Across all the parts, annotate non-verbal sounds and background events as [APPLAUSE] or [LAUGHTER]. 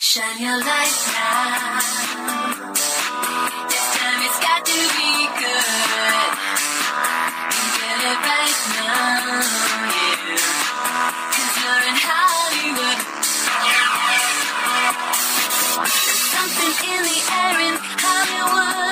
Shine your light now. This time it's got to be good. Get it right now, you're in Hollywood. There's something in the air in Hollywood.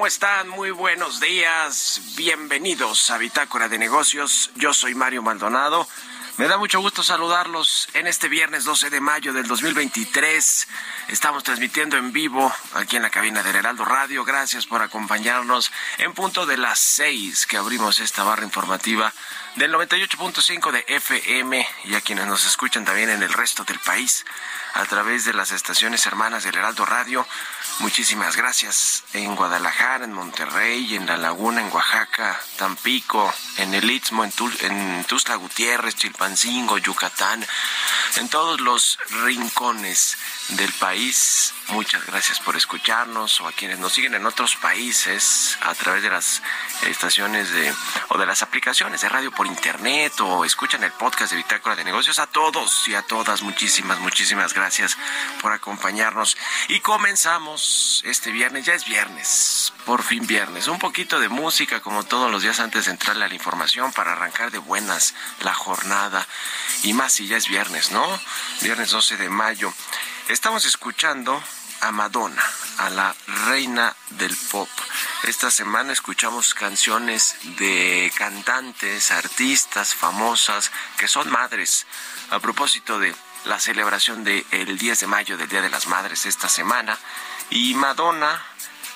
¿Cómo están? Muy buenos días. Bienvenidos a Bitácora de Negocios. Yo soy Mario Maldonado. Me da mucho gusto saludarlos en este viernes 12 de mayo del 2023. Estamos transmitiendo en vivo aquí en la cabina del Heraldo Radio. Gracias por acompañarnos en punto de las 6 que abrimos esta barra informativa del 98.5 de FM y a quienes nos escuchan también en el resto del país a través de las estaciones hermanas del Heraldo Radio. Muchísimas gracias en Guadalajara, en Monterrey, en La Laguna, en Oaxaca, Tampico, en el Istmo, en, Tul- en Tuzla Gutiérrez, Chilpancingo, Yucatán, en todos los rincones del país. Muchas gracias por escucharnos o a quienes nos siguen en otros países a través de las estaciones de o de las aplicaciones de radio por internet o escuchan el podcast de Bitácora de Negocios. A todos y a todas, muchísimas, muchísimas gracias por acompañarnos. Y comenzamos este viernes, ya es viernes, por fin viernes. Un poquito de música como todos los días antes de entrarle a la información para arrancar de buenas la jornada. Y más si ya es viernes, ¿no? Viernes 12 de mayo. Estamos escuchando a Madonna, a la reina del pop. Esta semana escuchamos canciones de cantantes, artistas famosas que son madres. A propósito de la celebración del 10 de mayo, del Día de las Madres, esta semana. Y Madonna,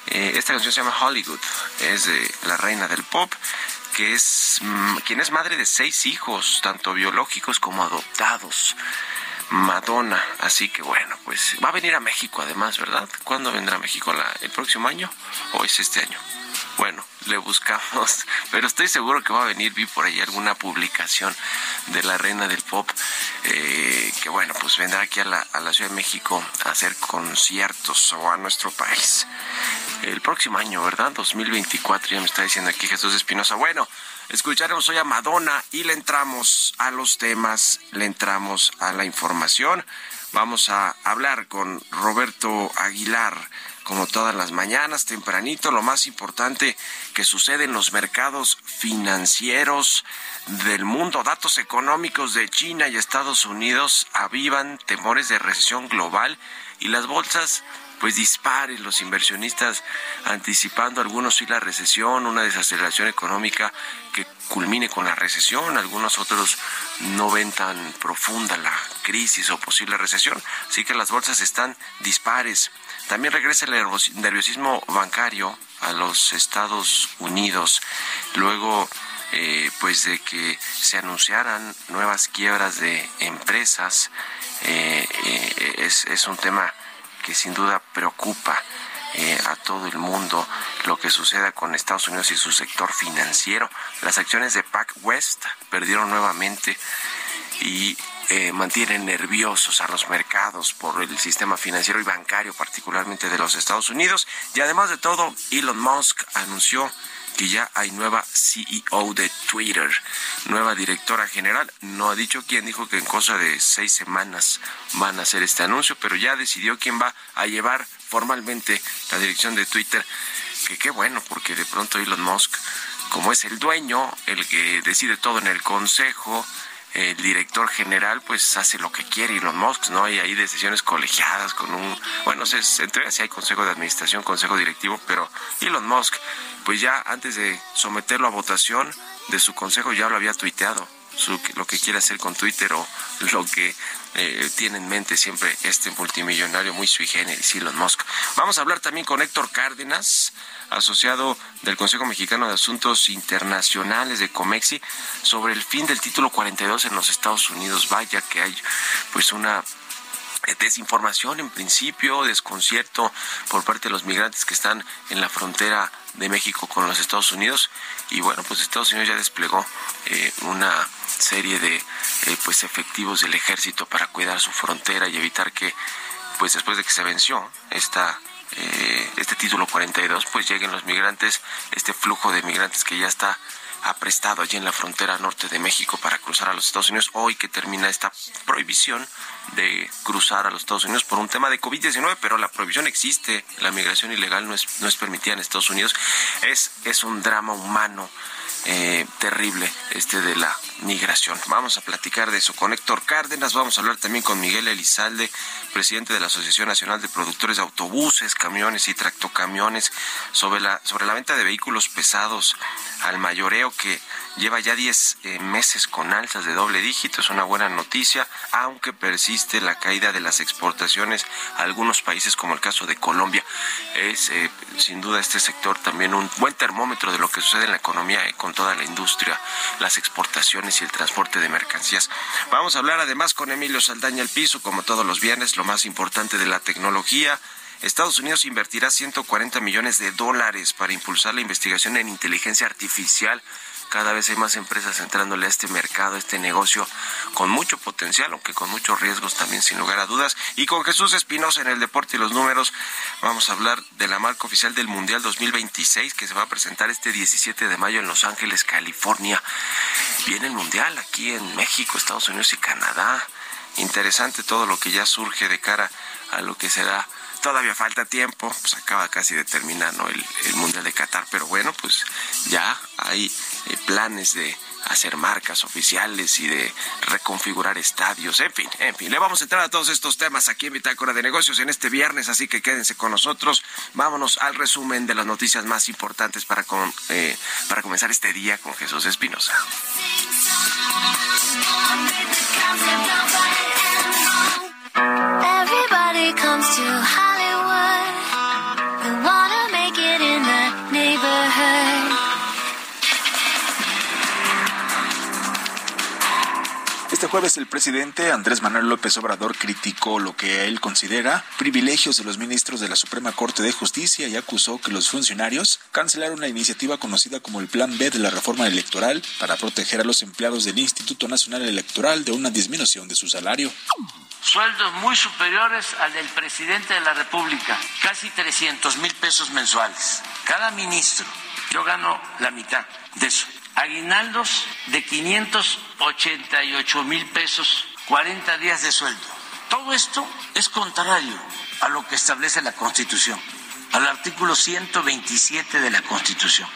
eh, esta canción se llama Hollywood, es de la reina del pop que es mm, quien es madre de seis hijos, tanto biológicos como adoptados. Madonna, así que bueno, pues va a venir a México además, ¿verdad? ¿Cuándo vendrá a México? ¿El próximo año o es este año? Bueno, le buscamos, [LAUGHS] pero estoy seguro que va a venir, vi por ahí alguna publicación de la reina del pop, eh, que bueno, pues vendrá aquí a la, a la Ciudad de México a hacer conciertos o a nuestro país. El próximo año, ¿verdad? 2024, ya me está diciendo aquí Jesús Espinosa. Bueno, escucharemos hoy a Madonna y le entramos a los temas, le entramos a la información. Vamos a hablar con Roberto Aguilar, como todas las mañanas, tempranito, lo más importante que sucede en los mercados financieros del mundo. Datos económicos de China y Estados Unidos avivan temores de recesión global y las bolsas pues disparen los inversionistas anticipando algunos sí la recesión, una desaceleración económica que culmine con la recesión, algunos otros no ven tan profunda la crisis o posible recesión, así que las bolsas están dispares. También regresa el nervios- nerviosismo bancario a los Estados Unidos, luego eh, pues de que se anunciaran nuevas quiebras de empresas. Eh, eh, es, es un tema que sin duda preocupa eh, a todo el mundo lo que suceda con Estados Unidos y su sector financiero. Las acciones de Pac West perdieron nuevamente y eh, mantienen nerviosos a los mercados por el sistema financiero y bancario, particularmente de los Estados Unidos. Y además de todo, Elon Musk anunció que ya hay nueva CEO de Twitter, nueva directora general. No ha dicho quién, dijo que en cosa de seis semanas van a hacer este anuncio, pero ya decidió quién va a llevar formalmente la dirección de Twitter. Que qué bueno, porque de pronto Elon Musk, como es el dueño, el que decide todo en el consejo, el director general pues hace lo que quiere Elon Musk, ¿no? Hay ahí decisiones colegiadas con un, bueno, se, entre si hay consejo de administración, consejo directivo, pero Elon Musk pues ya antes de someterlo a votación de su consejo ya lo había tuiteado. Su, lo que quiere hacer con Twitter o [LAUGHS] lo que eh, tiene en mente siempre este multimillonario muy sui generis, Elon Musk. Vamos a hablar también con Héctor Cárdenas, asociado del Consejo Mexicano de Asuntos Internacionales de Comexi, sobre el fin del título 42 en los Estados Unidos. Vaya que hay pues una desinformación en principio, desconcierto por parte de los migrantes que están en la frontera de México con los Estados Unidos y bueno pues Estados Unidos ya desplegó eh, una serie de eh, pues efectivos del ejército para cuidar su frontera y evitar que pues después de que se venció esta eh, este título 42 pues lleguen los migrantes este flujo de migrantes que ya está aprestado allí en la frontera norte de México para cruzar a los Estados Unidos hoy que termina esta prohibición de cruzar a los Estados Unidos por un tema de COVID-19, pero la prohibición existe, la migración ilegal no es, no es permitida en Estados Unidos. Es, es un drama humano eh, terrible este de la migración. Vamos a platicar de eso con Héctor Cárdenas, vamos a hablar también con Miguel Elizalde, presidente de la Asociación Nacional de Productores de Autobuses, Camiones y Tractocamiones, sobre la, sobre la venta de vehículos pesados al mayoreo que lleva ya 10 eh, meses con alzas de doble dígito, es una buena noticia, aunque persiste la caída de las exportaciones a algunos países como el caso de Colombia. Es eh, sin duda este sector también un buen termómetro de lo que sucede en la economía eh, con toda la industria, las exportaciones y el transporte de mercancías. Vamos a hablar además con Emilio Saldaña el piso, como todos los viernes, lo más importante de la tecnología. Estados Unidos invertirá 140 millones de dólares para impulsar la investigación en inteligencia artificial cada vez hay más empresas entrándole a este mercado, a este negocio, con mucho potencial, aunque con muchos riesgos también, sin lugar a dudas. Y con Jesús Espinosa en el deporte y los números, vamos a hablar de la marca oficial del Mundial 2026 que se va a presentar este 17 de mayo en Los Ángeles, California. Viene el Mundial aquí en México, Estados Unidos y Canadá. Interesante todo lo que ya surge de cara a lo que será todavía falta tiempo, pues acaba casi de terminar ¿no? el, el, Mundial de Qatar, pero bueno, pues ya hay eh, planes de hacer marcas oficiales y de reconfigurar estadios, en fin, en fin, le vamos a entrar a todos estos temas aquí en Bitácora de Negocios en este viernes, así que quédense con nosotros, vámonos al resumen de las noticias más importantes para, con, eh, para comenzar este día con Jesús Espinosa. Everybody comes to Hollywood. Este jueves el presidente Andrés Manuel López Obrador criticó lo que él considera privilegios de los ministros de la Suprema Corte de Justicia y acusó que los funcionarios cancelaron la iniciativa conocida como el Plan B de la reforma electoral para proteger a los empleados del Instituto Nacional Electoral de una disminución de su salario sueldos muy superiores al del presidente de la República, casi 300 mil pesos mensuales. Cada ministro, yo gano la mitad de eso. Aguinaldos de 588 mil pesos, 40 días de sueldo. Todo esto es contrario a lo que establece la Constitución, al artículo 127 de la Constitución.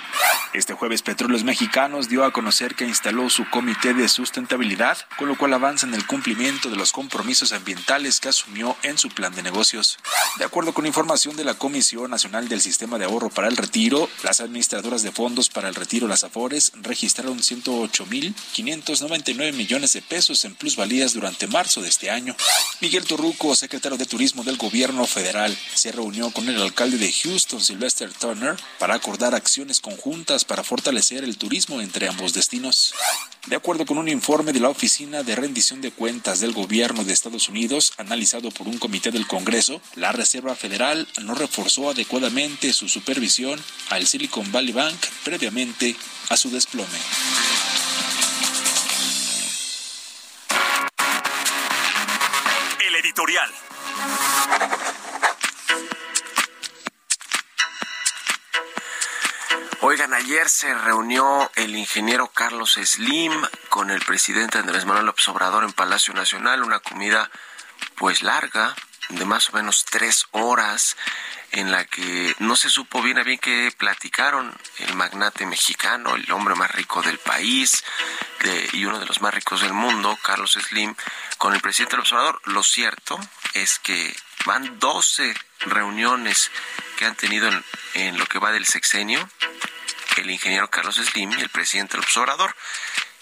Este jueves Petróleos Mexicanos dio a conocer que instaló su comité de sustentabilidad, con lo cual avanza en el cumplimiento de los compromisos ambientales que asumió en su plan de negocios. De acuerdo con información de la Comisión Nacional del Sistema de Ahorro para el Retiro, las administradoras de fondos para el retiro Las Afores registraron 108.599 millones de pesos en plusvalías durante marzo de este año. Miguel Torruco, secretario de Turismo del Gobierno Federal, se reunió con el alcalde de Houston, Sylvester Turner, para acordar acciones conjuntas para fortalecer el turismo entre ambos destinos. De acuerdo con un informe de la Oficina de Rendición de Cuentas del Gobierno de Estados Unidos, analizado por un comité del Congreso, la Reserva Federal no reforzó adecuadamente su supervisión al Silicon Valley Bank previamente a su desplome. Oigan, ayer se reunió el ingeniero Carlos Slim con el presidente Andrés Manuel López Obrador en Palacio Nacional, una comida pues larga, de más o menos tres horas, en la que no se supo bien a bien qué platicaron el magnate mexicano, el hombre más rico del país de- y uno de los más ricos del mundo, Carlos Slim, con el presidente López Obrador. Lo cierto es que van 12 reuniones que han tenido en, lo que va del sexenio el ingeniero Carlos Slim y el presidente López Obrador.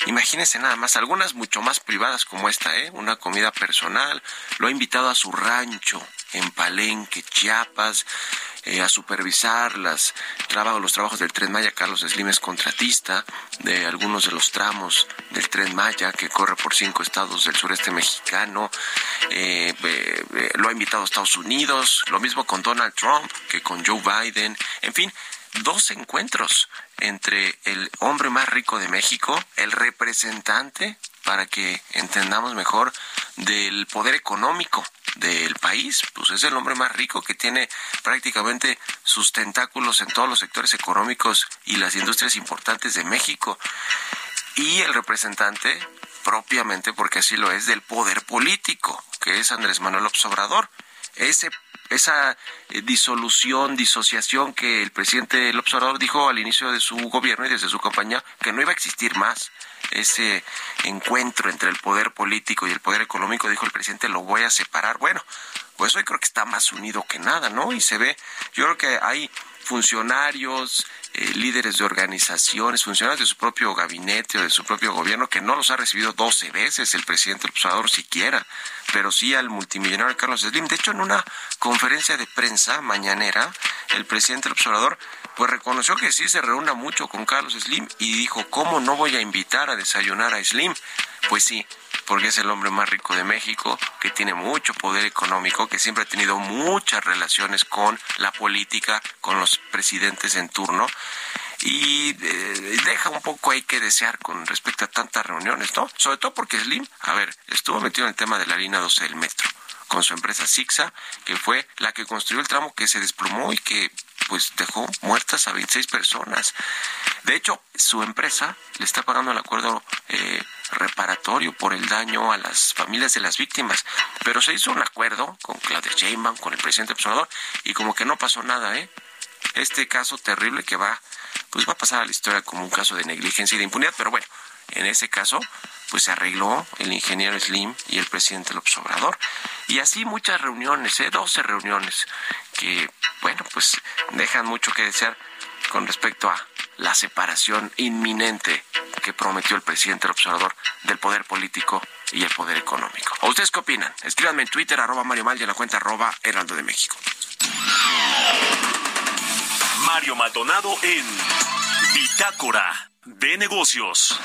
Imagínense nada más, algunas mucho más privadas como esta, ¿eh? Una comida personal, lo ha invitado a su rancho en Palenque, Chiapas, eh, a supervisar las los trabajos del Tren Maya. Carlos Slim es contratista de algunos de los tramos del Tren Maya que corre por cinco estados del sureste mexicano. Eh, eh, lo ha invitado a Estados Unidos, lo mismo con Donald Trump que con Joe Biden. En fin, dos encuentros entre el hombre más rico de México, el representante, para que entendamos mejor, del poder económico del país, pues es el hombre más rico que tiene prácticamente sus tentáculos en todos los sectores económicos y las industrias importantes de México. Y el representante, propiamente, porque así lo es, del poder político, que es Andrés Manuel López Obrador. Ese esa eh, disolución, disociación que el presidente López Obrador dijo al inicio de su gobierno y desde su campaña que no iba a existir más. Ese encuentro entre el poder político y el poder económico, dijo el presidente, lo voy a separar. Bueno, pues hoy creo que está más unido que nada, ¿no? Y se ve, yo creo que hay funcionarios, eh, líderes de organizaciones, funcionarios de su propio gabinete o de su propio gobierno que no los ha recibido 12 veces el presidente López Obrador siquiera, pero sí al multimillonario Carlos Slim. De hecho, en una conferencia de prensa mañanera, el presidente López Obrador pues reconoció que sí se reúna mucho con Carlos Slim y dijo, ¿cómo no voy a invitar a desayunar a Slim? Pues sí, porque es el hombre más rico de México, que tiene mucho poder económico, que siempre ha tenido muchas relaciones con la política, con los presidentes en turno, y eh, deja un poco ahí que desear con respecto a tantas reuniones, ¿no? Sobre todo porque Slim, a ver, estuvo metido en el tema de la línea 12 del metro, con su empresa Sixa, que fue la que construyó el tramo que se desplomó y que pues dejó muertas a 26 personas. De hecho, su empresa le está pagando el acuerdo eh, reparatorio por el daño a las familias de las víctimas. Pero se hizo un acuerdo con Claudia Sheinbaum, con el presidente Observador, y como que no pasó nada, ¿eh? Este caso terrible que va, pues va a pasar a la historia como un caso de negligencia y de impunidad, pero bueno, en ese caso, pues se arregló el ingeniero Slim y el presidente López Obrador. Y así muchas reuniones, ¿eh? 12 reuniones que, bueno, pues dejan mucho que desear con respecto a la separación inminente que prometió el presidente López Obrador del poder político y el poder económico. ¿O ustedes qué opinan? Escríbanme en Twitter, arroba Mario Mal y en la cuenta arroba Heraldo de México. Mario Maldonado en Bitácora de Negocios.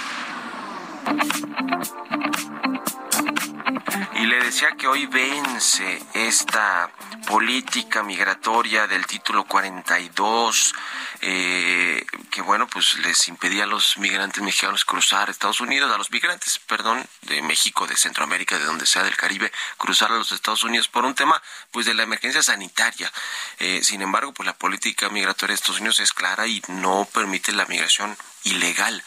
Y le decía que hoy vence esta política migratoria del título 42, eh, que bueno, pues les impedía a los migrantes mexicanos cruzar Estados Unidos, a los migrantes, perdón, de México, de Centroamérica, de donde sea del Caribe, cruzar a los Estados Unidos por un tema, pues de la emergencia sanitaria. Eh, sin embargo, pues la política migratoria de Estados Unidos es clara y no permite la migración ilegal.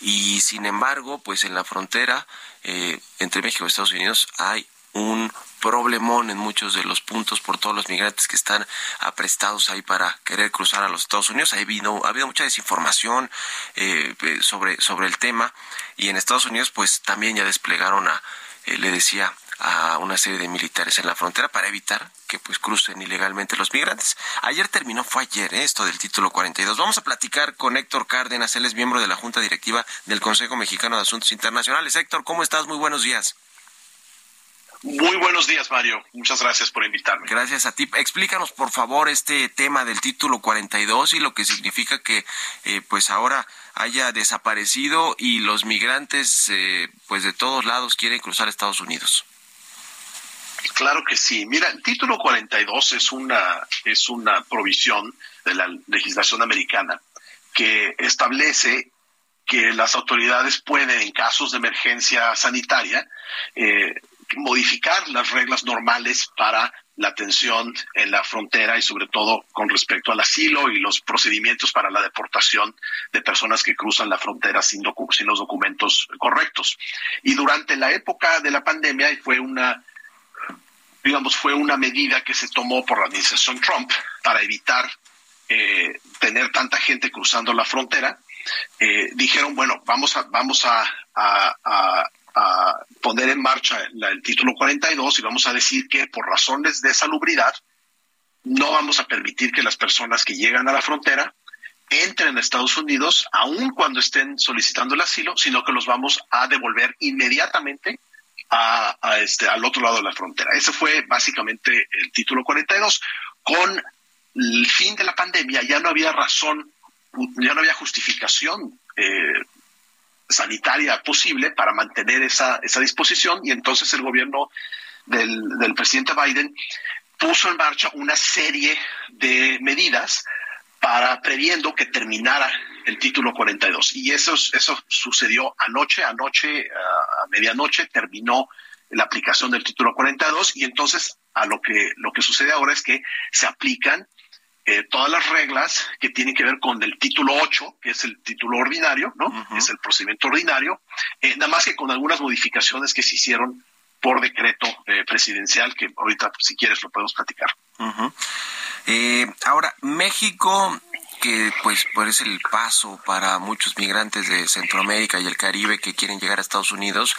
Y sin embargo, pues en la frontera eh, entre México y Estados Unidos hay un problemón en muchos de los puntos por todos los migrantes que están aprestados ahí para querer cruzar a los Estados Unidos. Ha habido, ha habido mucha desinformación eh, eh, sobre, sobre el tema y en Estados Unidos pues también ya desplegaron a, eh, le decía, a una serie de militares en la frontera para evitar que pues crucen ilegalmente los migrantes. Ayer terminó, fue ayer, ¿eh? esto del título 42. Vamos a platicar con Héctor Cárdenas, él es miembro de la Junta Directiva del Consejo Mexicano de Asuntos Internacionales. Héctor, ¿cómo estás? Muy buenos días. Muy buenos días, Mario. Muchas gracias por invitarme. Gracias a ti. Explícanos, por favor, este tema del título 42 y lo que significa que, eh, pues ahora haya desaparecido y los migrantes, eh, pues de todos lados quieren cruzar Estados Unidos. Claro que sí. Mira, el título 42 es una, es una provisión de la legislación americana que establece que las autoridades pueden, en casos de emergencia sanitaria, eh, modificar las reglas normales para la atención en la frontera y sobre todo con respecto al asilo y los procedimientos para la deportación de personas que cruzan la frontera sin, sin los documentos correctos. Y durante la época de la pandemia fue una digamos, fue una medida que se tomó por la administración Trump para evitar eh, tener tanta gente cruzando la frontera. Eh, dijeron, bueno, vamos a, vamos a, poner en marcha el título 42 y vamos a decir que por razones de salubridad no vamos a permitir que las personas que llegan a la frontera entren a Estados Unidos, aun cuando estén solicitando el asilo, sino que los vamos a devolver inmediatamente a, este, al otro lado de la frontera. Ese fue básicamente el título 42. Con el fin de la pandemia ya no había razón, ya no había justificación eh, sanitaria posible para mantener esa, esa disposición y entonces el gobierno del, del presidente Biden puso en marcha una serie de medidas para previendo que terminara el título 42. Y eso, eso sucedió anoche, anoche, a medianoche terminó la aplicación del título 42 y entonces a lo que, lo que sucede ahora es que se aplican eh, todas las reglas que tienen que ver con el título 8, que es el título ordinario, ¿no? Es el procedimiento ordinario, eh, nada más que con algunas modificaciones que se hicieron por decreto eh, presidencial, que ahorita si quieres lo podemos platicar. ahora, México que pues, pues es el paso para muchos migrantes de Centroamérica y el Caribe que quieren llegar a Estados Unidos.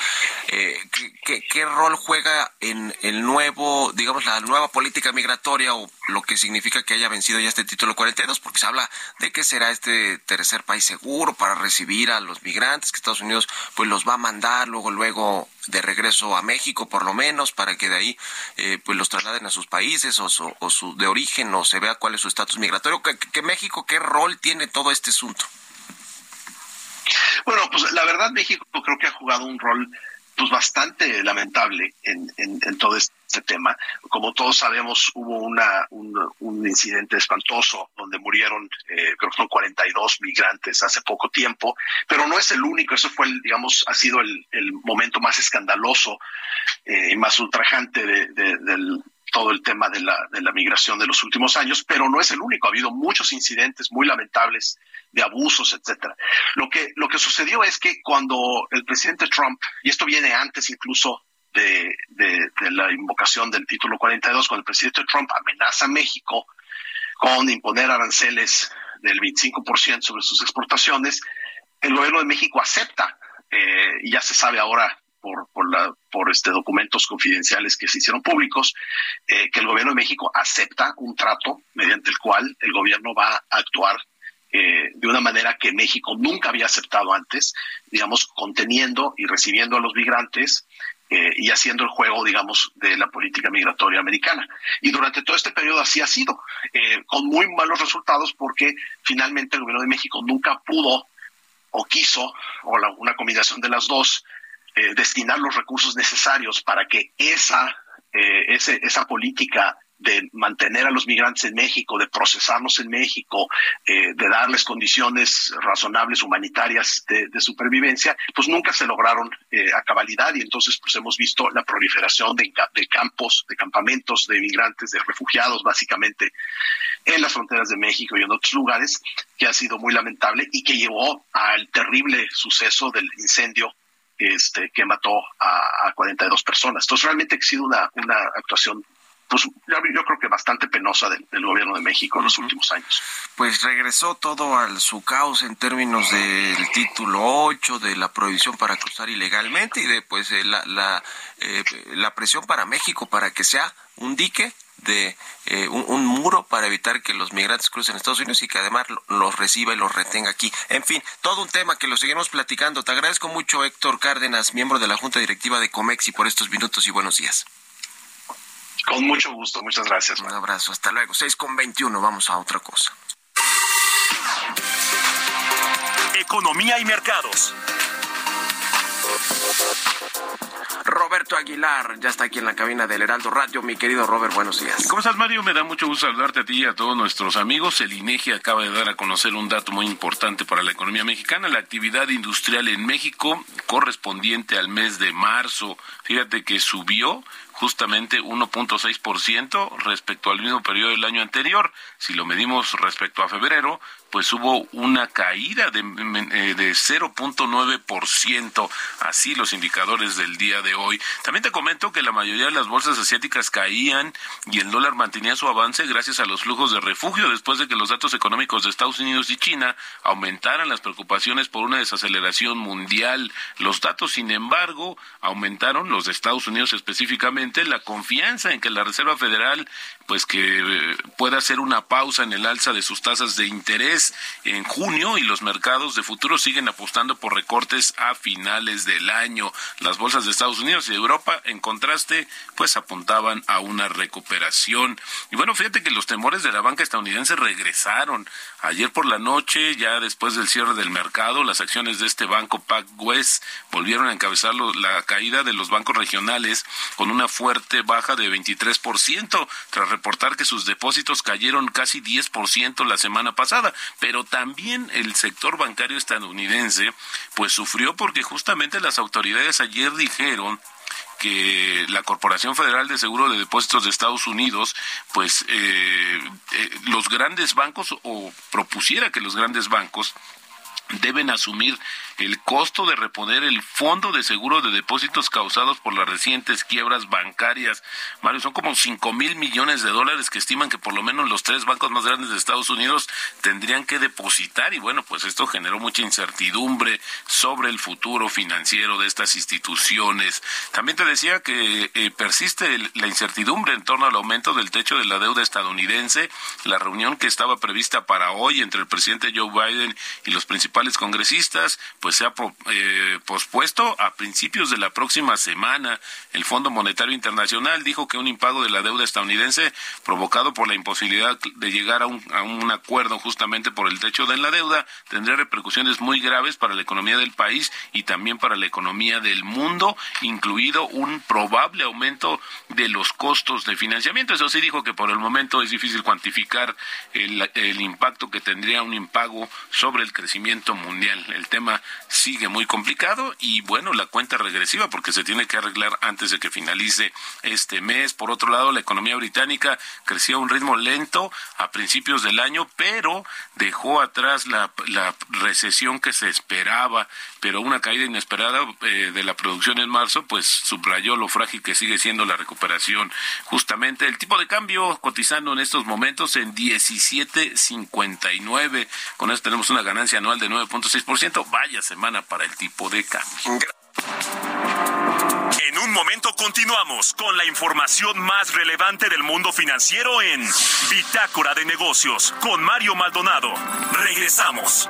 Eh, ¿qué, ¿qué, rol juega en el nuevo, digamos, la nueva política migratoria o lo que significa que haya vencido ya este título 42? Porque se habla de que será este tercer país seguro para recibir a los migrantes, que Estados Unidos pues los va a mandar luego, luego de regreso a México, por lo menos, para que de ahí eh, pues los trasladen a sus países o su, o su de origen o se vea cuál es su estatus migratorio. ¿Que, que México qué rol tiene todo este asunto? Bueno, pues la verdad México creo que ha jugado un rol pues bastante lamentable en, en, todo este tema. Como todos sabemos, hubo una, un, incidente espantoso donde murieron, eh, creo que son 42 migrantes hace poco tiempo, pero no es el único, eso fue, el, digamos, ha sido el, momento más escandaloso eh, y más ultrajante de, del todo el tema de la, de la migración de los últimos años, pero no es el único. Ha habido muchos incidentes muy lamentables de abusos, etcétera. Lo que, lo que sucedió es que cuando el presidente Trump, y esto viene antes incluso de, de, la invocación del título 42, cuando el presidente Trump amenaza a México con imponer aranceles del 25% sobre sus exportaciones, el gobierno de México acepta, eh, y ya se sabe ahora por, por, la, por este documentos confidenciales que se hicieron públicos, eh, que el gobierno de México acepta un trato mediante el cual el gobierno va a actuar eh, de una manera que México nunca había aceptado antes, digamos, conteniendo y recibiendo a los migrantes eh, y haciendo el juego, digamos, de la política migratoria americana. Y durante todo este periodo así ha sido, con muy malos resultados porque finalmente el gobierno de México nunca pudo o quiso, o una combinación de las dos, eh, destinar los recursos necesarios para que esa, eh, esa política de mantener a los migrantes en México, de procesarlos en México, eh, de darles condiciones razonables humanitarias de, supervivencia, pues nunca se lograron a cabalidad. Y entonces pues hemos visto la proliferación de, campos, de campamentos de migrantes, de refugiados básicamente en las fronteras de México y en otros lugares, que ha sido muy lamentable y que llevó al terrible suceso del incendio este, que mató a, a 42 personas. Entonces, realmente ha sido una, una actuación pues yo creo que bastante penosa del, gobierno de México en los últimos años. Pues regresó todo al su caos en términos del título 8, de la prohibición para cruzar ilegalmente y de pues eh, la, la, eh, la presión para México para que sea un dique de eh, un, un, muro para evitar que los migrantes crucen Estados Unidos y que además los reciba y los retenga aquí. En fin, todo un tema que lo seguimos platicando. Te agradezco mucho, Héctor Cárdenas, miembro de la Junta Directiva de Comexi, por estos minutos y buenos días. Con mucho gusto, muchas gracias. Un abrazo, hasta luego. 6 con 21, vamos a otra cosa. Economía y mercados. Roberto Aguilar ya está aquí en la cabina del Heraldo Radio. Mi querido Robert, buenos días. ¿Cómo estás, Mario? Me da mucho gusto saludarte a ti y a todos nuestros amigos. El INEGI acaba de dar a conocer un dato muy importante para la economía mexicana, la actividad industrial en México correspondiente al mes de marzo. Fíjate que subió justamente 1.6% respecto al mismo periodo del año anterior. Si lo medimos respecto a febrero, pues hubo una caída de, eh, de 0.9%, así los indicadores del día de hoy. También te comento que la mayoría de las bolsas asiáticas caían y el dólar mantenía su avance gracias a los flujos de refugio después de que los datos económicos de Estados Unidos y China aumentaran las preocupaciones por una desaceleración mundial. Los datos, sin embargo, aumentaron, los de Estados Unidos específicamente, la confianza en que la Reserva Federal pues que eh, pueda hacer una pausa en el alza de sus tasas de interés en junio y los mercados de futuro siguen apostando por recortes a finales del año. Las bolsas de Estados Unidos y Europa, en contraste, pues apuntaban a una recuperación. Y bueno, fíjate que los temores de la banca estadounidense regresaron. Ayer por la noche, ya después del cierre del mercado, las acciones de este banco PacWest volvieron a encabezar la caída de los bancos regionales con una fuerte baja de 23% tras reportar que sus depósitos cayeron casi 10% la semana pasada, pero también el sector bancario estadounidense pues sufrió porque justamente las autoridades ayer dijeron que la Corporación Federal de Seguro de Depósitos de Estados Unidos, pues eh, eh, los grandes bancos o propusiera que los grandes bancos deben asumir el costo de reponer el fondo de seguro de depósitos causados por las recientes quiebras bancarias. Mario, son como cinco mil millones de dólares que estiman que por lo menos los tres bancos más grandes de Estados Unidos tendrían que depositar y bueno, pues esto generó mucha incertidumbre sobre el futuro financiero de estas instituciones. También te decía que eh, persiste la incertidumbre en torno al aumento del techo de la deuda estadounidense. La reunión que estaba prevista para hoy entre el presidente Joe Biden y los principales congresistas, pues se ha eh, pospuesto a principios de la próxima semana. El Fondo Monetario Internacional dijo que un impago de la deuda estadounidense provocado por la imposibilidad de llegar a un, a un acuerdo justamente por el techo de la deuda tendría repercusiones muy graves para la economía del país y también para la economía del mundo, incluido un probable aumento de los costos de financiamiento. Eso sí dijo que por el momento es difícil cuantificar el impacto que tendría un impago sobre el crecimiento mundial. El tema sigue muy complicado y bueno, la cuenta regresiva porque se tiene que arreglar antes de que finalice este mes. Por otro lado, la economía británica creció a un ritmo lento a principios del año, pero dejó atrás la recesión que se esperaba, pero una caída inesperada eh, de la producción en marzo, pues subrayó lo frágil que sigue siendo la recuperación. Justamente el tipo de cambio cotizando en estos momentos en 17.59. Con eso tenemos una ganancia anual de 9.6%. Vaya semana para el tipo de cambio. En un momento continuamos con la información más relevante del mundo financiero en Bitácora de Negocios con Mario Maldonado. Regresamos.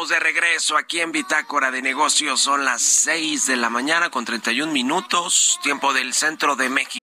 Estamos estamos de regreso aquí en Bitácora de Negocios. Son las 6 de la mañana con 31 minutos, tiempo del centro de México.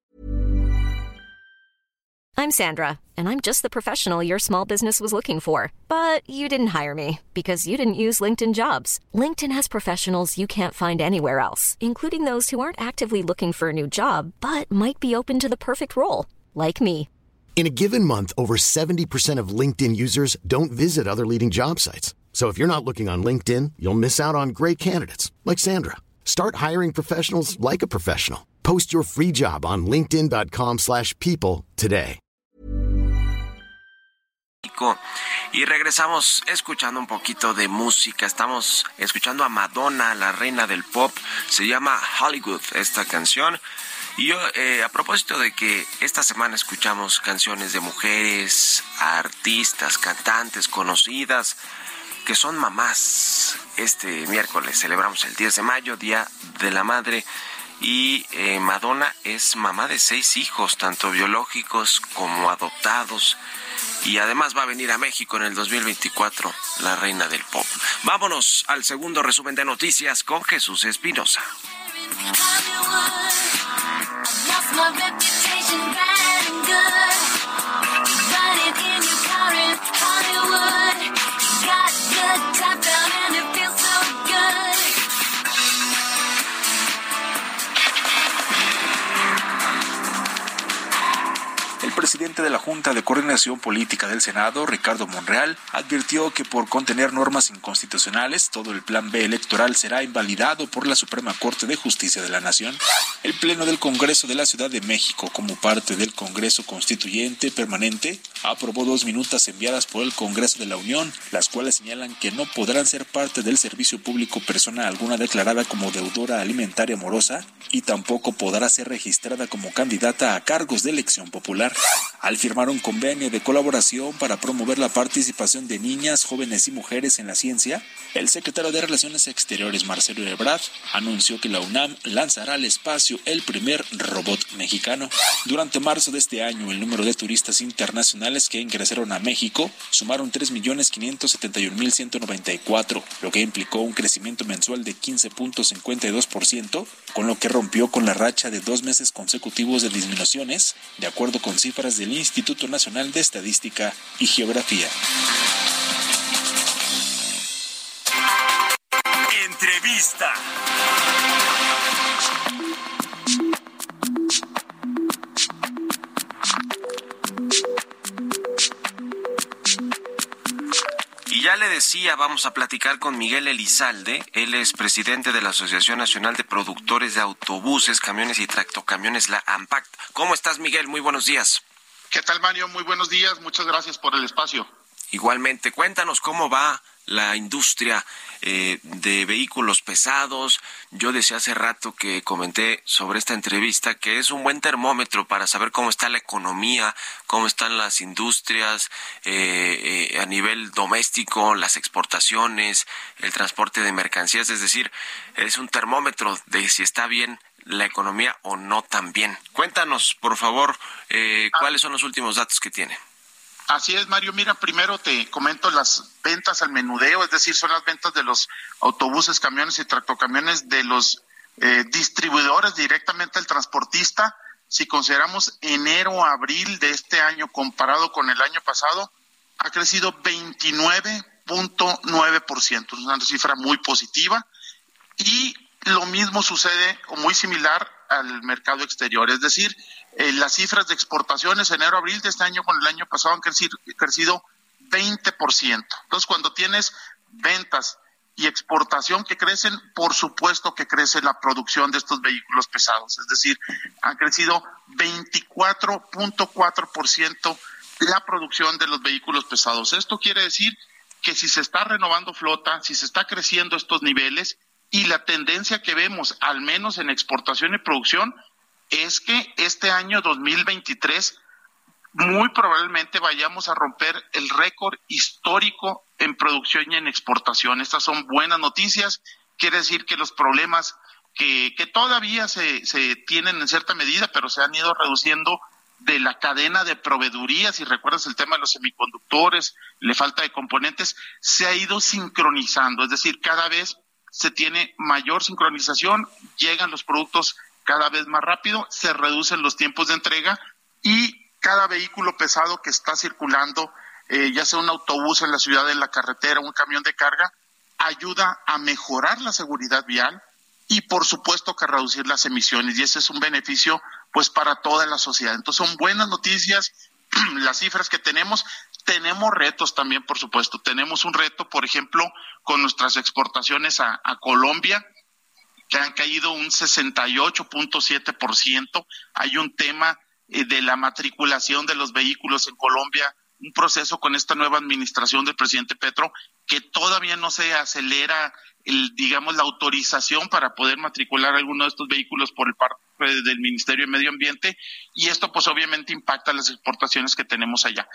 I'm Sandra, and I'm just the professional your small business was looking for. But you didn't hire me because you didn't use LinkedIn jobs. LinkedIn has professionals you can't find anywhere else, including those who aren't actively looking for a new job but might be open to the perfect role, like me. In a given month, over 70% of LinkedIn users don't visit other leading job sites. So if you're not looking on LinkedIn, you'll miss out on great candidates like Sandra. Start hiring professionals like a professional. Post your free job on linkedin.com/people today. Y regresamos escuchando un poquito de música. Estamos escuchando a Madonna, la reina del pop. Se llama Hollywood esta canción. Y yo, eh, a propósito de que esta semana escuchamos canciones de mujeres, artistas, cantantes conocidas, que son mamás. Este miércoles celebramos el 10 de mayo, Día de la Madre. Y eh, Madonna es mamá de seis hijos, tanto biológicos como adoptados. Y además va a venir a México en el 2024, la reina del pop. Vámonos al segundo resumen de noticias con Jesús Espinosa. Presidente de la Junta de Coordinación Política del Senado, Ricardo Monreal, advirtió que por contener normas inconstitucionales, todo el plan B electoral será invalidado por la Suprema Corte de Justicia de la Nación. El Pleno del Congreso de la Ciudad de México, como parte del Congreso Constituyente Permanente, aprobó dos minutas enviadas por el Congreso de la Unión, las cuales señalan que no podrán ser parte del servicio público persona alguna declarada como deudora alimentaria morosa y tampoco podrá ser registrada como candidata a cargos de elección popular. Al firmar un convenio de colaboración para promover la participación de niñas, jóvenes y mujeres en la ciencia, el secretario de Relaciones Exteriores, Marcelo Ebrard, anunció que la UNAM lanzará al espacio el primer robot mexicano. Durante marzo de este año, el número de turistas internacionales que ingresaron a México sumaron 3.571.194, lo que implicó un crecimiento mensual de 15.52%, con lo que rompió con la racha de dos meses consecutivos de disminuciones, de acuerdo con cifras del Instituto Nacional de Estadística y Geografía. Entrevista. Ya le decía, vamos a platicar con Miguel Elizalde. Él es presidente de la Asociación Nacional de Productores de Autobuses, Camiones y Tractocamiones, la AMPACT. ¿Cómo estás, Miguel? Muy buenos días. ¿Qué tal, Mario? Muy buenos días. Muchas gracias por el espacio. Igualmente, cuéntanos cómo va la industria eh, de vehículos pesados. Yo decía hace rato que comenté sobre esta entrevista que es un buen termómetro para saber cómo está la economía, cómo están las industrias eh, eh, a nivel doméstico, las exportaciones, el transporte de mercancías. Es decir, es un termómetro de si está bien la economía o no tan bien. Cuéntanos, por favor, eh, cuáles son los últimos datos que tiene. Así es, Mario. Mira, primero te comento las ventas al menudeo, es decir, son las ventas de los autobuses, camiones y tractocamiones de los eh, distribuidores directamente al transportista. Si consideramos enero abril de este año comparado con el año pasado, ha crecido 29.9%, es una cifra muy positiva. Y lo mismo sucede o muy similar al mercado exterior, es decir, eh, las cifras de exportaciones enero-abril de este año con el año pasado han crecido, crecido 20%. Entonces, cuando tienes ventas y exportación que crecen, por supuesto que crece la producción de estos vehículos pesados. Es decir, han crecido 24.4% la producción de los vehículos pesados. Esto quiere decir que si se está renovando flota, si se está creciendo estos niveles y la tendencia que vemos, al menos en exportación y producción, es que este año 2023 muy probablemente vayamos a romper el récord histórico en producción y en exportación. Estas son buenas noticias. Quiere decir que los problemas que, que todavía se, se tienen en cierta medida, pero se han ido reduciendo, de la cadena de proveeduría, si recuerdas el tema de los semiconductores, le falta de componentes, se ha ido sincronizando, es decir, cada vez se tiene mayor sincronización, llegan los productos cada vez más rápido, se reducen los tiempos de entrega y cada vehículo pesado que está circulando, eh, ya sea un autobús en la ciudad, en la carretera, un camión de carga, ayuda a mejorar la seguridad vial y por supuesto que reducir las emisiones y ese es un beneficio pues para toda la sociedad. Entonces son buenas noticias [CLEARS THROAT] las cifras que tenemos. Tenemos retos también, por supuesto. Tenemos un reto, por ejemplo, con nuestras exportaciones a, Colombia, que han caído un 68.7%. Hay un tema eh, de la matriculación de los vehículos en Colombia, un proceso con esta nueva administración del presidente Petro que todavía no se acelera el, digamos, la autorización para poder matricular alguno de estos vehículos por el parte del Ministerio de Medio Ambiente y esto pues obviamente impacta las exportaciones que tenemos allá.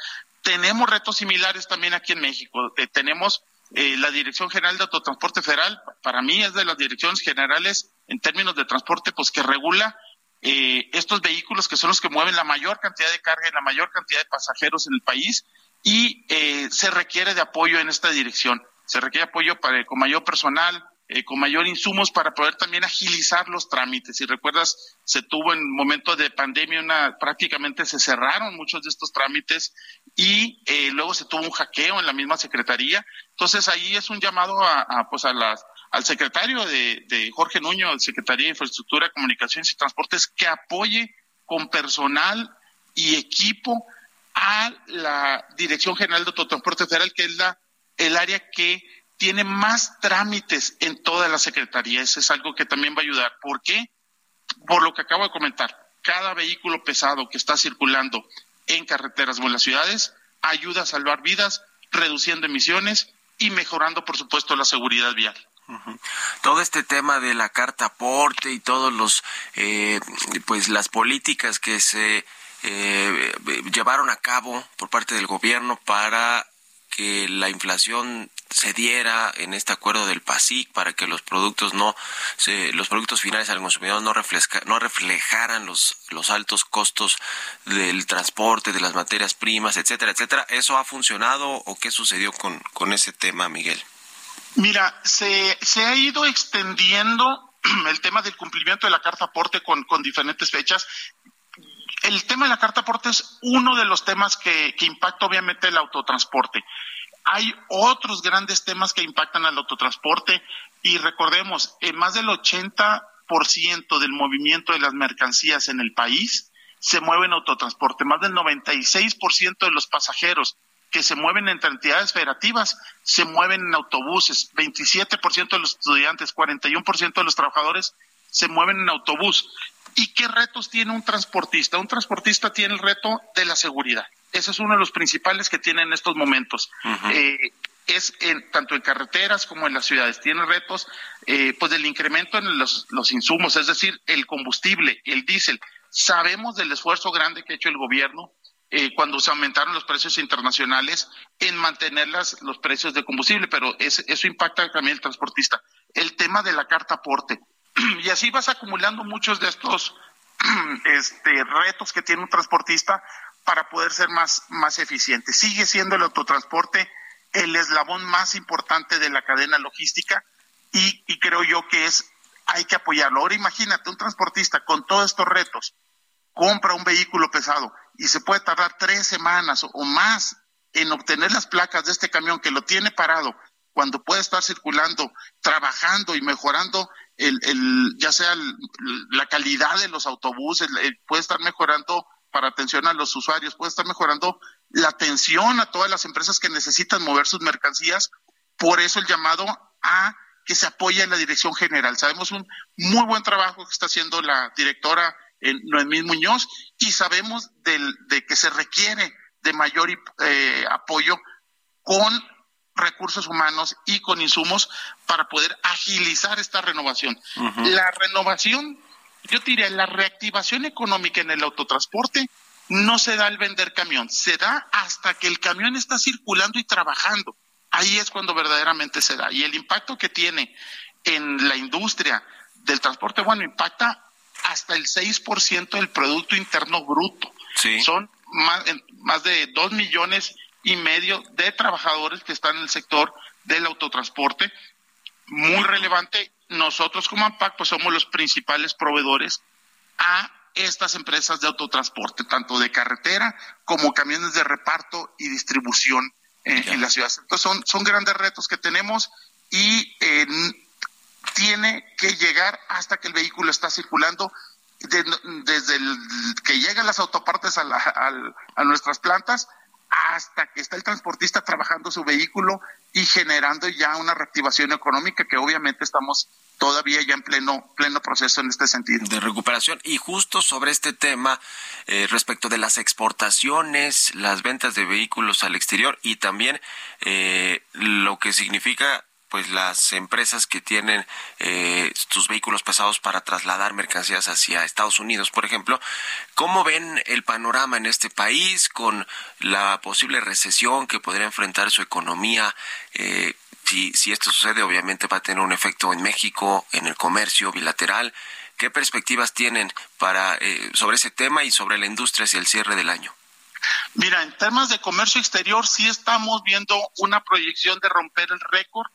Tenemos retos similares también aquí en México. Eh, tenemos eh, la Dirección General de Autotransporte Federal, para mí es de las direcciones generales en términos de transporte, pues que regula eh, estos vehículos que son los que mueven la mayor cantidad de carga y la mayor cantidad de pasajeros en el país y se requiere de apoyo en esta dirección. Se requiere apoyo para, con mayor personal, eh, con mayor insumos para poder también agilizar los trámites. Si recuerdas, se tuvo en momento de pandemia una, prácticamente se cerraron muchos de estos trámites y eh, luego se tuvo un hackeo en la misma secretaría. Entonces ahí es un llamado a, pues a las al secretario de, de Jorge Nuño, Secretaría de Infraestructura, Comunicaciones y Transportes, que apoye con personal y equipo a la Dirección General de Autotransporte Federal, que es la el área que tiene más trámites en toda la Secretaría. Eso es algo que también va a ayudar. ¿Por qué? Por lo que acabo de comentar. Cada vehículo pesado que está circulando en carreteras o en las ciudades ayuda a salvar vidas, reduciendo emisiones y mejorando, por supuesto, la seguridad vial. Todo este tema de la carta aporte y todos los, eh, pues las políticas que se eh, llevaron a cabo por parte del gobierno para que la inflación se diera en este acuerdo del PASIC para que los productos no los productos finales al consumidor no no reflejaran los los altos costos del transporte de las materias primas etcétera etcétera. Eso ha funcionado o qué sucedió con con ese tema Miguel mira se se ha ido extendiendo [CLEARS THROAT] el tema del cumplimiento de la carta aporte con con diferentes fechas. El tema de la carta aporte es uno de los temas que, que impacta obviamente el autotransporte. Hay otros grandes temas que impactan al autotransporte y recordemos, en más del 80% del movimiento de las mercancías en el país se mueve en autotransporte. Más del 96% de los pasajeros que se mueven entre entidades federativas se mueven en autobuses. 27% de los estudiantes, 41% de los trabajadores se mueven en autobús. ¿Y qué retos tiene un transportista? Un transportista tiene el reto de la seguridad. Ese es uno de los principales que tiene en estos momentos. Eh, es en, tanto en carreteras como en las ciudades. Tiene retos eh, pues del incremento en los, los insumos, es decir, el combustible, el diésel. Sabemos del esfuerzo grande que ha hecho el gobierno eh, cuando se aumentaron los precios internacionales en mantener las, los precios de combustible, pero eso impacta también el transportista. El tema de la carta aporte, [CLEARS THROAT] y así vas acumulando muchos de estos [CLEARS THROAT] este, retos que tiene un transportista para poder ser más, más eficiente. Sigue siendo el autotransporte el eslabón más importante de la cadena logística y, creo yo que es hay que apoyarlo. Ahora imagínate un transportista con todos estos retos, compra un vehículo pesado y se puede tardar tres semanas o más en obtener las placas de este camión que lo tiene parado cuando puede estar circulando, trabajando y mejorando el, el ya sea la calidad de los autobuses, puede estar mejorando para atención a los usuarios, puede estar mejorando la atención a todas las empresas que necesitan mover sus mercancías. Por eso el llamado a que se apoye en la dirección general. Sabemos un muy buen trabajo que está haciendo la directora Noemí Muñoz y sabemos del, de que se requiere de mayor eh, apoyo con recursos humanos y con insumos para poder agilizar esta renovación. La renovación, yo diría, la reactivación económica en el autotransporte no se da al vender camión, se da hasta que el camión está circulando y trabajando. Ahí es cuando verdaderamente se da. Y el impacto que tiene en la industria del transporte, bueno, impacta hasta el 6% del Producto Interno Bruto. Son más, más de dos millones y medio de trabajadores que están en el sector del autotransporte. Muy relevante, nosotros como AMPAC pues somos los principales proveedores a estas empresas de autotransporte, tanto de carretera como camiones de reparto y distribución en, la ciudad. Entonces son, son grandes retos que tenemos y eh, tiene que llegar hasta que el vehículo está circulando desde el, que llegan las autopartes a, a nuestras plantas hasta que está el transportista trabajando su vehículo y generando ya una reactivación económica que obviamente estamos todavía ya en pleno pleno proceso en este sentido. De recuperación. Y justo sobre este tema eh, respecto de las exportaciones las ventas de vehículos al exterior y también eh, lo que significa pues las empresas que tienen eh, sus vehículos pesados para trasladar mercancías hacia Estados Unidos, por ejemplo, ¿cómo ven el panorama en este país con la posible recesión que podría enfrentar su economía? Eh, si, si esto sucede, obviamente va a tener un efecto en México, en el comercio bilateral. ¿Qué perspectivas tienen para eh, sobre ese tema y sobre la industria hacia el cierre del año? Mira, en temas de comercio exterior sí estamos viendo una proyección de romper el récord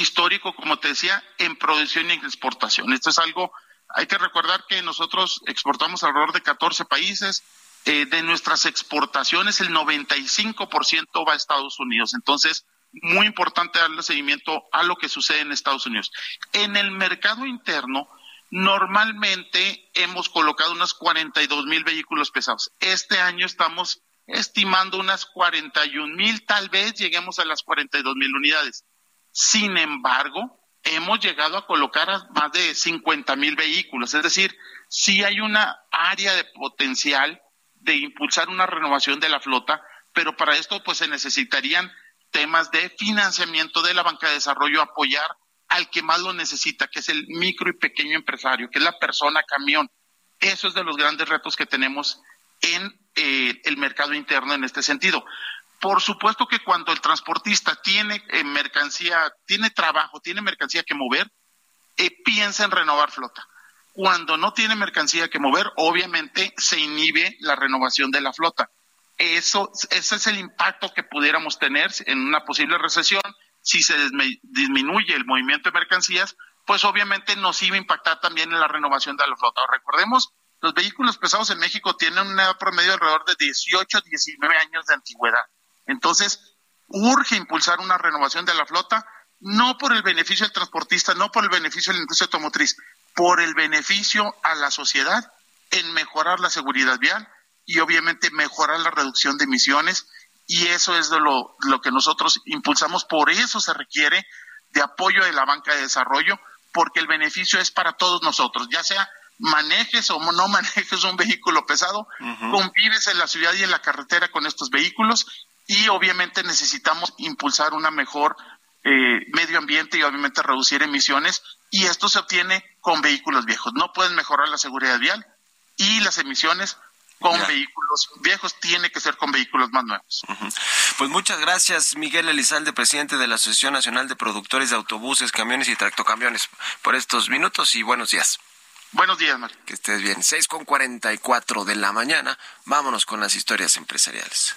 histórico, como te decía, en producción y en exportación. Esto es algo, hay que recordar que nosotros exportamos alrededor de 14 países, eh, de nuestras exportaciones el 95% va a Estados Unidos. Entonces, muy importante darle seguimiento a lo que sucede en Estados Unidos. En el mercado interno, normalmente hemos colocado unos 42 mil vehículos pesados. Este año estamos estimando unas 41 mil, tal vez lleguemos a las 42 mil unidades. Sin embargo, hemos llegado a colocar más de 50 mil vehículos. Es decir, sí hay una área de potencial de impulsar una renovación de la flota, pero para esto pues se necesitarían temas de financiamiento de la banca de desarrollo, apoyar al que más lo necesita, que es el micro y pequeño empresario, que es la persona camión. Eso es de los grandes retos que tenemos en eh, el mercado interno en este sentido. Por supuesto que cuando el transportista tiene eh, mercancía, tiene trabajo, tiene mercancía que mover, eh, piensa en renovar flota. Cuando no tiene mercancía que mover, obviamente se inhibe la renovación de la flota. Eso, ese es el impacto que pudiéramos tener en una posible recesión. Si se disminuye el movimiento de mercancías, pues obviamente nos iba a impactar también en la renovación de la flota. Recordemos, los vehículos pesados en México tienen edad promedio alrededor de 18, 19 años de antigüedad. Entonces, urge impulsar una renovación de la flota, no por el beneficio del transportista, no por el beneficio de la industria automotriz, por el beneficio a la sociedad en mejorar la seguridad vial y obviamente mejorar la reducción de emisiones. Y eso es de lo, lo que nosotros impulsamos. Por eso se requiere de apoyo de la banca de desarrollo, porque el beneficio es para todos nosotros, ya sea manejes o no [LAUGHS] manejes un vehículo pesado, convives en la ciudad y en la carretera con estos vehículos y obviamente necesitamos impulsar una mejor eh, medio ambiente y obviamente reducir emisiones y esto se obtiene con vehículos viejos. No pueden mejorar la seguridad vial y las emisiones con vehículos viejos, tiene que ser con vehículos más nuevos. Pues muchas gracias, Miguel Elizalde, presidente de la Asociación Nacional de Productores de Autobuses, Camiones y Tractocamiones, por estos minutos y buenos días. Buenos días, Mario. Que estés bien. 6 con 44 de la mañana. Vámonos con las historias empresariales.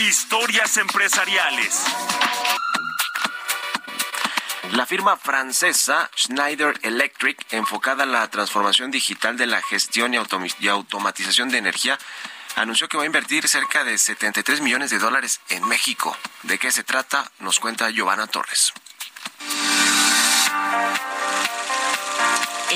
Historias empresariales. La firma francesa Schneider Electric, enfocada en la transformación digital de la gestión y, automatización de energía, anunció que va a invertir cerca de 73 millones de dólares en México. ¿De qué se trata? Nos cuenta Giovanna Torres.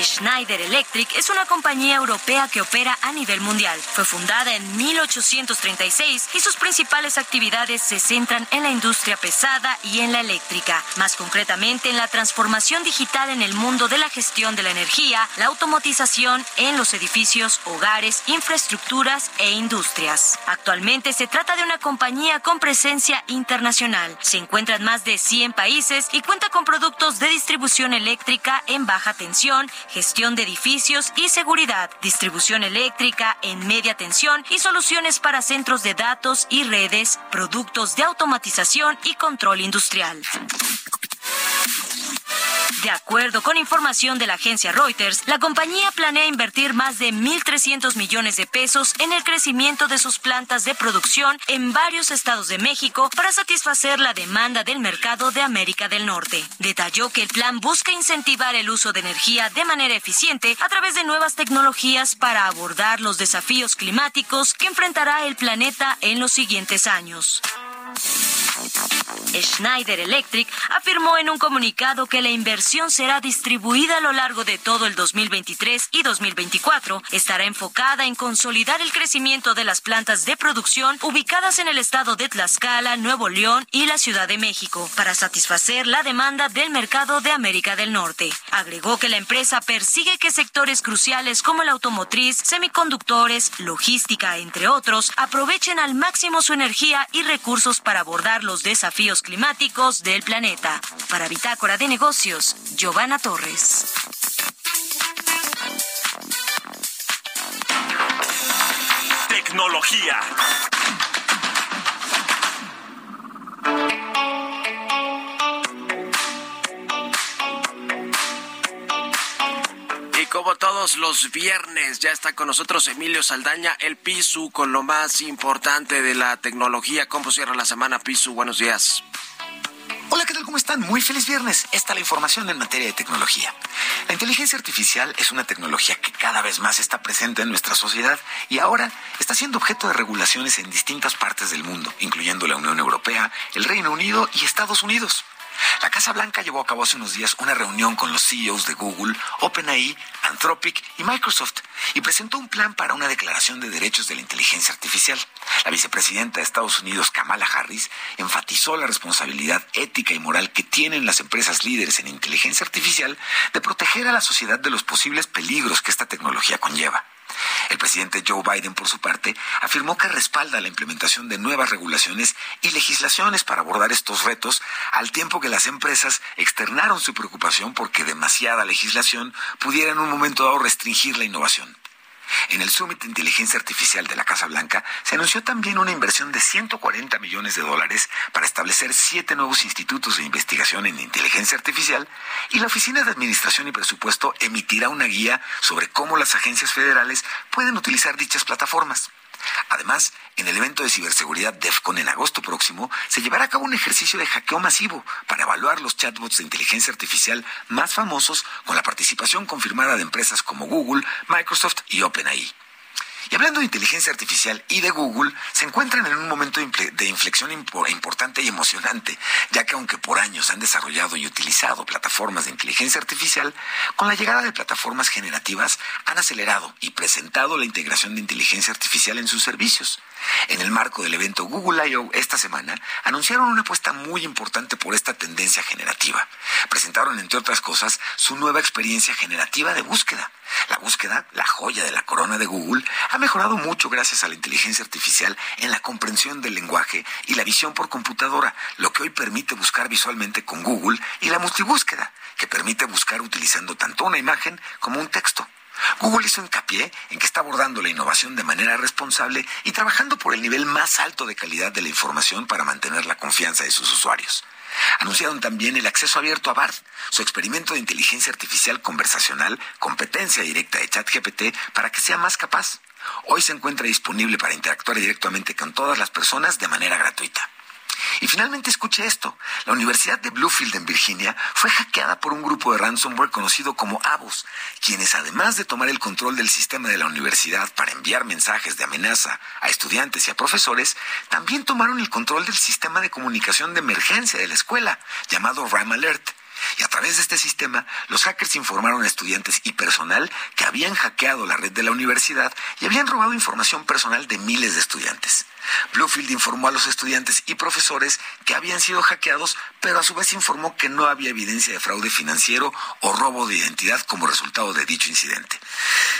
Schneider Electric es una compañía europea que opera a nivel mundial. Fue fundada en 1836 y sus principales actividades se centran en la industria pesada y en la eléctrica, más concretamente en la transformación digital en el mundo de la gestión de la energía, la automatización en los edificios, hogares, infraestructuras e industrias. Actualmente se trata de una compañía con presencia internacional. Se encuentra en más de 100 países y cuenta con productos de distribución eléctrica en baja tensión, gestión de edificios y seguridad, distribución eléctrica en media tensión y soluciones para centros de datos y redes, productos de automatización y control industrial. De acuerdo con información de la agencia Reuters, la compañía planea invertir más de 1.300 millones de pesos en el crecimiento de sus plantas de producción en varios estados de México para satisfacer la demanda del mercado de América del Norte. Detalló que el plan busca incentivar el uso de energía de manera eficiente a través de nuevas tecnologías para abordar los desafíos climáticos que enfrentará el planeta en los siguientes años. Schneider Electric afirmó en un comunicado que la inversión será distribuida a lo largo de todo el 2023 y 2024. Estará enfocada en consolidar el crecimiento de las plantas de producción ubicadas en el estado de Tlaxcala, Nuevo León y la Ciudad de México para satisfacer la demanda del mercado de América del Norte. Agregó que la empresa persigue que sectores cruciales como el automotriz, semiconductores, logística, entre otros, aprovechen al máximo su energía y recursos para abordar los desafíos climáticos del planeta. Para Bitácora de Negocios, Giovanna Torres. Tecnología. Como todos los viernes, ya está con nosotros Emilio Saldaña, el PISU, con lo más importante de la tecnología. ¿Cómo cierra la semana, PISU? Buenos días. Hola, ¿qué tal? ¿Cómo están? Muy feliz viernes. Esta es la información en materia de tecnología. La inteligencia artificial es una tecnología que cada vez más está presente en nuestra sociedad y ahora está siendo objeto de regulaciones en distintas partes del mundo, incluyendo la Unión Europea, el Reino Unido y Estados Unidos. La Casa Blanca llevó a cabo hace unos días una reunión con los CEOs de Google, OpenAI, Anthropic y Microsoft y presentó un plan para una declaración de derechos de la inteligencia artificial. La vicepresidenta de Estados Unidos, Kamala Harris, enfatizó la responsabilidad ética y moral que tienen las empresas líderes en inteligencia artificial de proteger a la sociedad de los posibles peligros que esta tecnología conlleva. El presidente Joe Biden, por su parte, afirmó que respalda la implementación de nuevas regulaciones y legislaciones para abordar estos retos, al tiempo que las empresas externaron su preocupación porque demasiada legislación pudiera en un momento dado restringir la innovación. En el Summit de Inteligencia Artificial de la Casa Blanca se anunció también una inversión de 140 millones de dólares para establecer siete nuevos institutos de investigación en inteligencia artificial y la Oficina de Administración y Presupuesto emitirá una guía sobre cómo las agencias federales pueden utilizar dichas plataformas. Además, en el evento de ciberseguridad DEFCON en agosto próximo, se llevará a cabo un ejercicio de hackeo masivo para evaluar los chatbots de inteligencia artificial más famosos con la participación confirmada de empresas como Google, Microsoft y OpenAI. Y hablando de inteligencia artificial y de Google, se encuentran en un momento de inflexión importante y emocionante, ya que aunque por años han desarrollado y utilizado plataformas de inteligencia artificial, con la llegada de plataformas generativas han acelerado y presentado la integración de inteligencia artificial en sus servicios. En el marco del evento Google I.O. esta semana, anunciaron una apuesta muy importante por esta tendencia generativa. Presentaron, entre otras cosas, su nueva experiencia generativa de búsqueda. La búsqueda, la joya de la corona de Google, ha mejorado mucho gracias a la inteligencia artificial en la comprensión del lenguaje y la visión por computadora, lo que hoy permite buscar visualmente con Google y la multibúsqueda, que permite buscar utilizando tanto una imagen como un texto. Google hizo hincapié en que está abordando la innovación de manera responsable y trabajando por el nivel más alto de calidad de la información para mantener la confianza de sus usuarios. Anunciaron también el acceso abierto a BART, su experimento de inteligencia artificial conversacional, competencia directa de ChatGPT, para que sea más capaz. Hoy se encuentra disponible para interactuar directamente con todas las personas de manera gratuita. Y finalmente escuche esto. La Universidad de Bluefield en Virginia fue hackeada por un grupo de ransomware conocido como Avos, quienes además de tomar el control del sistema de la universidad para enviar mensajes de amenaza a estudiantes y a profesores, también tomaron el control del sistema de comunicación de emergencia de la escuela, llamado RAM Alert. Y a través de este sistema, los hackers informaron a estudiantes y personal que habían hackeado la red de la universidad y habían robado información personal de miles de estudiantes. Bluefield informó a los estudiantes y profesores que habían sido hackeados, pero a su vez informó que no había evidencia de fraude financiero o robo de identidad como resultado de dicho incidente.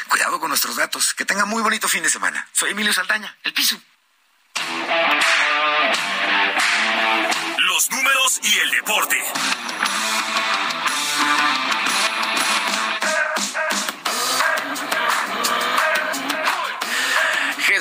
Cuidado con nuestros datos. Que tengan muy bonito fin de semana. Soy Emilio Saldaña, el piso. Los números y el deporte.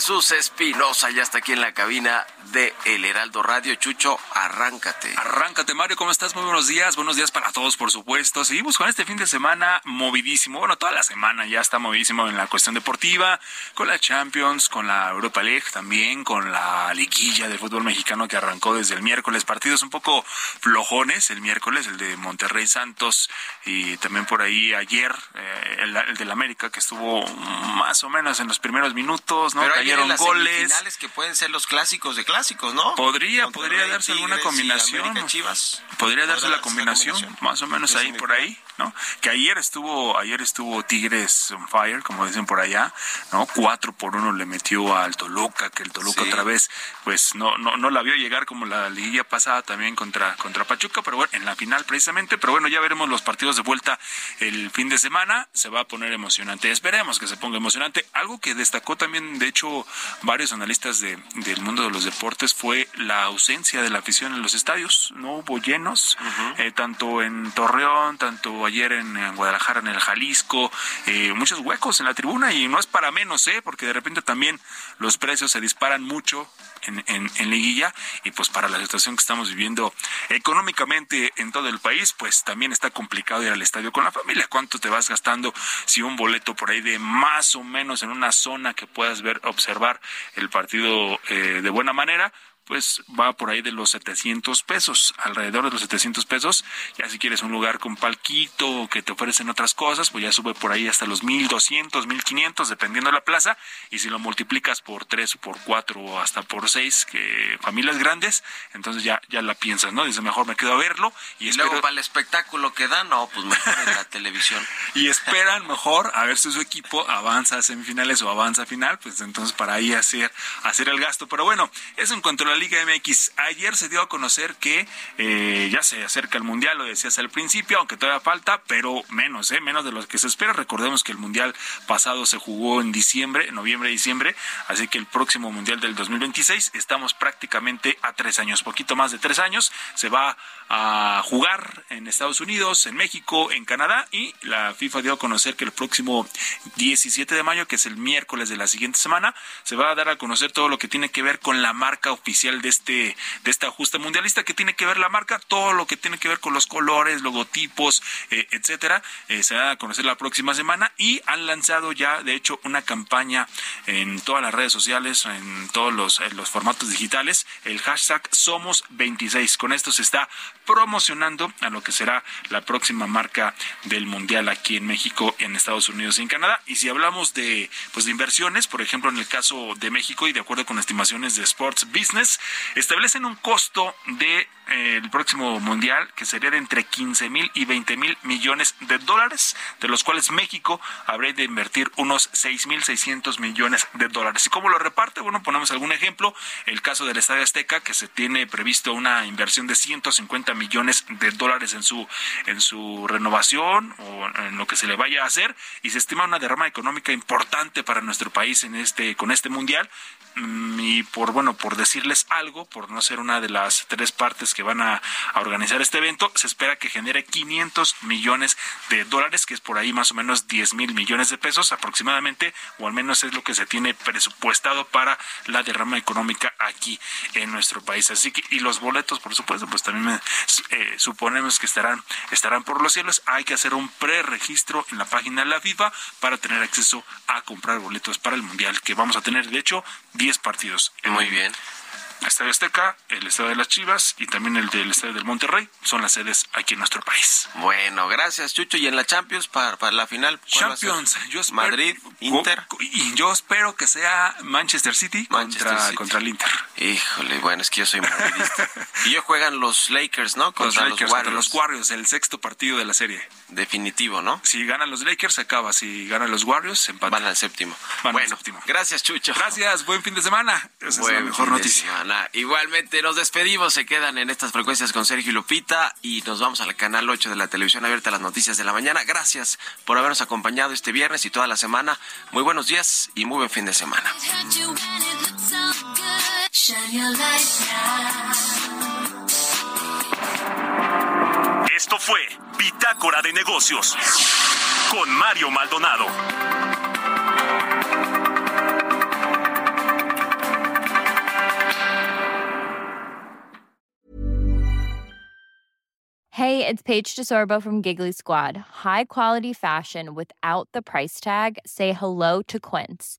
Jesús Espinosa ya está aquí en la cabina de El Heraldo Radio. Chucho, arráncate. Arráncate, Mario, ¿cómo estás? Muy buenos días. Buenos días para todos, por supuesto. Seguimos con este fin de semana movidísimo. Bueno, toda la semana ya está movidísimo en la cuestión deportiva, con la Champions, con la Europa League también, con la liguilla del fútbol mexicano que arrancó desde el miércoles. Partidos un poco flojones el miércoles, el de Monterrey Santos y también por ahí ayer eh, el, el del América que estuvo más o menos en los primeros minutos, ¿no? Pero ahí Las goles. que pueden ser los clásicos de clásicos, ¿no? Podría, podría darse alguna Tigres combinación. América, Chivas. Podría darse la combinación, más o menos ahí por ahí, ¿no? Que ayer estuvo, ayer estuvo Tigres on fire, como dicen por allá, ¿no? Cuatro por uno le metió al Toluca, que el Toluca Sí. otra vez, pues no, no, no la vio llegar como la liguilla pasada también contra, contra Pachuca, pero bueno, en la final precisamente, pero bueno, ya veremos los partidos de vuelta el fin de semana, se va a poner emocionante, esperemos que se ponga emocionante. Algo que destacó también, de hecho, varios analistas de, del mundo de los deportes fue la ausencia de la afición en los estadios, no hubo llenos, eh, tanto en Torreón, tanto ayer en, en Guadalajara, en el Jalisco, eh, muchos huecos en la tribuna y no es para menos, ¿eh? porque de repente también los precios se disparan mucho en, en, en liguilla y pues para la situación que estamos viviendo económicamente en todo el país, pues también está complicado ir al estadio con la familia. ¿Cuánto te vas gastando si un boleto por ahí de más o menos en una zona que puedas ver, observar el partido eh, de buena manera? Pues va por ahí de los 700 pesos, alrededor de los 700 pesos. Ya si quieres un lugar con palquito que te ofrecen otras cosas, pues ya sube por ahí hasta los 1200, 1500, dependiendo de la plaza. Y si lo multiplicas por 3 o por 4 o hasta por 6, que familias grandes, entonces ya, ya la piensas, ¿no? Dice, mejor me quedo a verlo y, Y espero- luego para el espectáculo que dan, no, pues mejor en la [LAUGHS] televisión. y esperan mejor a ver si su equipo avanza a semifinales o avanza a final, pues entonces para ahí hacer, hacer el gasto. Pero bueno, eso en cuanto a la Liga MX. Ayer se dio a conocer que eh, ya se acerca el Mundial, lo decías al principio, aunque todavía falta, pero menos, ¿eh? menos de lo que se espera. Recordemos que el Mundial pasado se jugó en diciembre, noviembre, diciembre, así que el próximo Mundial del 2026 estamos prácticamente a tres años, poquito más de tres años. Se va a jugar en Estados Unidos, en México, en Canadá y la FIFA dio a conocer que el próximo 17 de mayo, que es el miércoles de la siguiente semana, se va a dar a conocer todo lo que tiene que ver con la marca oficial de este de esta justa mundialista, que tiene que ver la marca, todo lo que tiene que ver con los colores, logotipos, eh, etcétera, eh, se va a a conocer la próxima semana y han lanzado ya, de hecho, una campaña en todas las redes sociales, en todos los, los formatos digitales, el hashtag Somos 26. Con esto se está promocionando a lo que será la próxima marca del mundial aquí en México, en Estados Unidos y en Canadá. Y si hablamos de pues de inversiones, por ejemplo, en el caso de México y de acuerdo con estimaciones de Sports Business, establecen un costo de el próximo mundial que sería de entre 15 mil y 20 mil millones de dólares, de los cuales México habría de invertir unos 6 mil 600 millones de dólares. ¿Y cómo lo reparte? Bueno, ponemos algún ejemplo. El caso del Estadio Azteca, que se tiene previsto una inversión de 150 millones de dólares en su, en su renovación o en lo que se le vaya a hacer, y se estima una derrama económica importante para nuestro país en este, con este mundial. Mm, Y por, bueno, por decirles algo, por no ser una de las tres partes que van a, organizar este evento, se espera que genere 500 millones de dólares, que es por ahí más o menos 10 mil millones de pesos aproximadamente, o al menos es lo que se tiene presupuestado para la derrama económica aquí en nuestro país. Así que, y los boletos, por supuesto, pues también eh, suponemos que estarán, estarán por los cielos. Hay que hacer un preregistro en la página de la FIFA para tener acceso a comprar boletos para el Mundial, que vamos a tener, de hecho, 10 partidos. Muy bien. El Estadio Azteca, el Estadio de las Chivas y también el del Estadio del Monterrey son las sedes aquí en nuestro país. Bueno, gracias, Chucho. Y en la Champions, para, para la final. Champions, yo espero, Madrid, Inter. Y yo espero que sea Manchester City Manchester contra, City. contra el Inter. Híjole, bueno, es que yo soy madridista. [LAUGHS] y ellos juegan los Lakers, ¿no? Los Contra los, Lakers contra Warriors. los Warriors, el sexto partido de la serie. Definitivo, ¿no? Si ganan los Lakers, se acaba. Si ganan los Warriors, se empatan. Van al séptimo. Van al séptimo. gracias, Chucho. Gracias, buen fin de semana. Esa es la Buen mejor fin de noticia. semana. Igualmente nos despedimos, se quedan en estas frecuencias con Sergio y Lupita y nos vamos al canal 8 de la televisión abierta a las noticias de la mañana. Gracias por habernos acompañado este viernes y toda la semana. Muy buenos días y muy buen fin de semana. Esto fue Bitácora de negocios con Mario Maldonado. Hey, it's Paige DeSorbo from Giggly Squad. High quality fashion without the price tag. Say hello to Quince.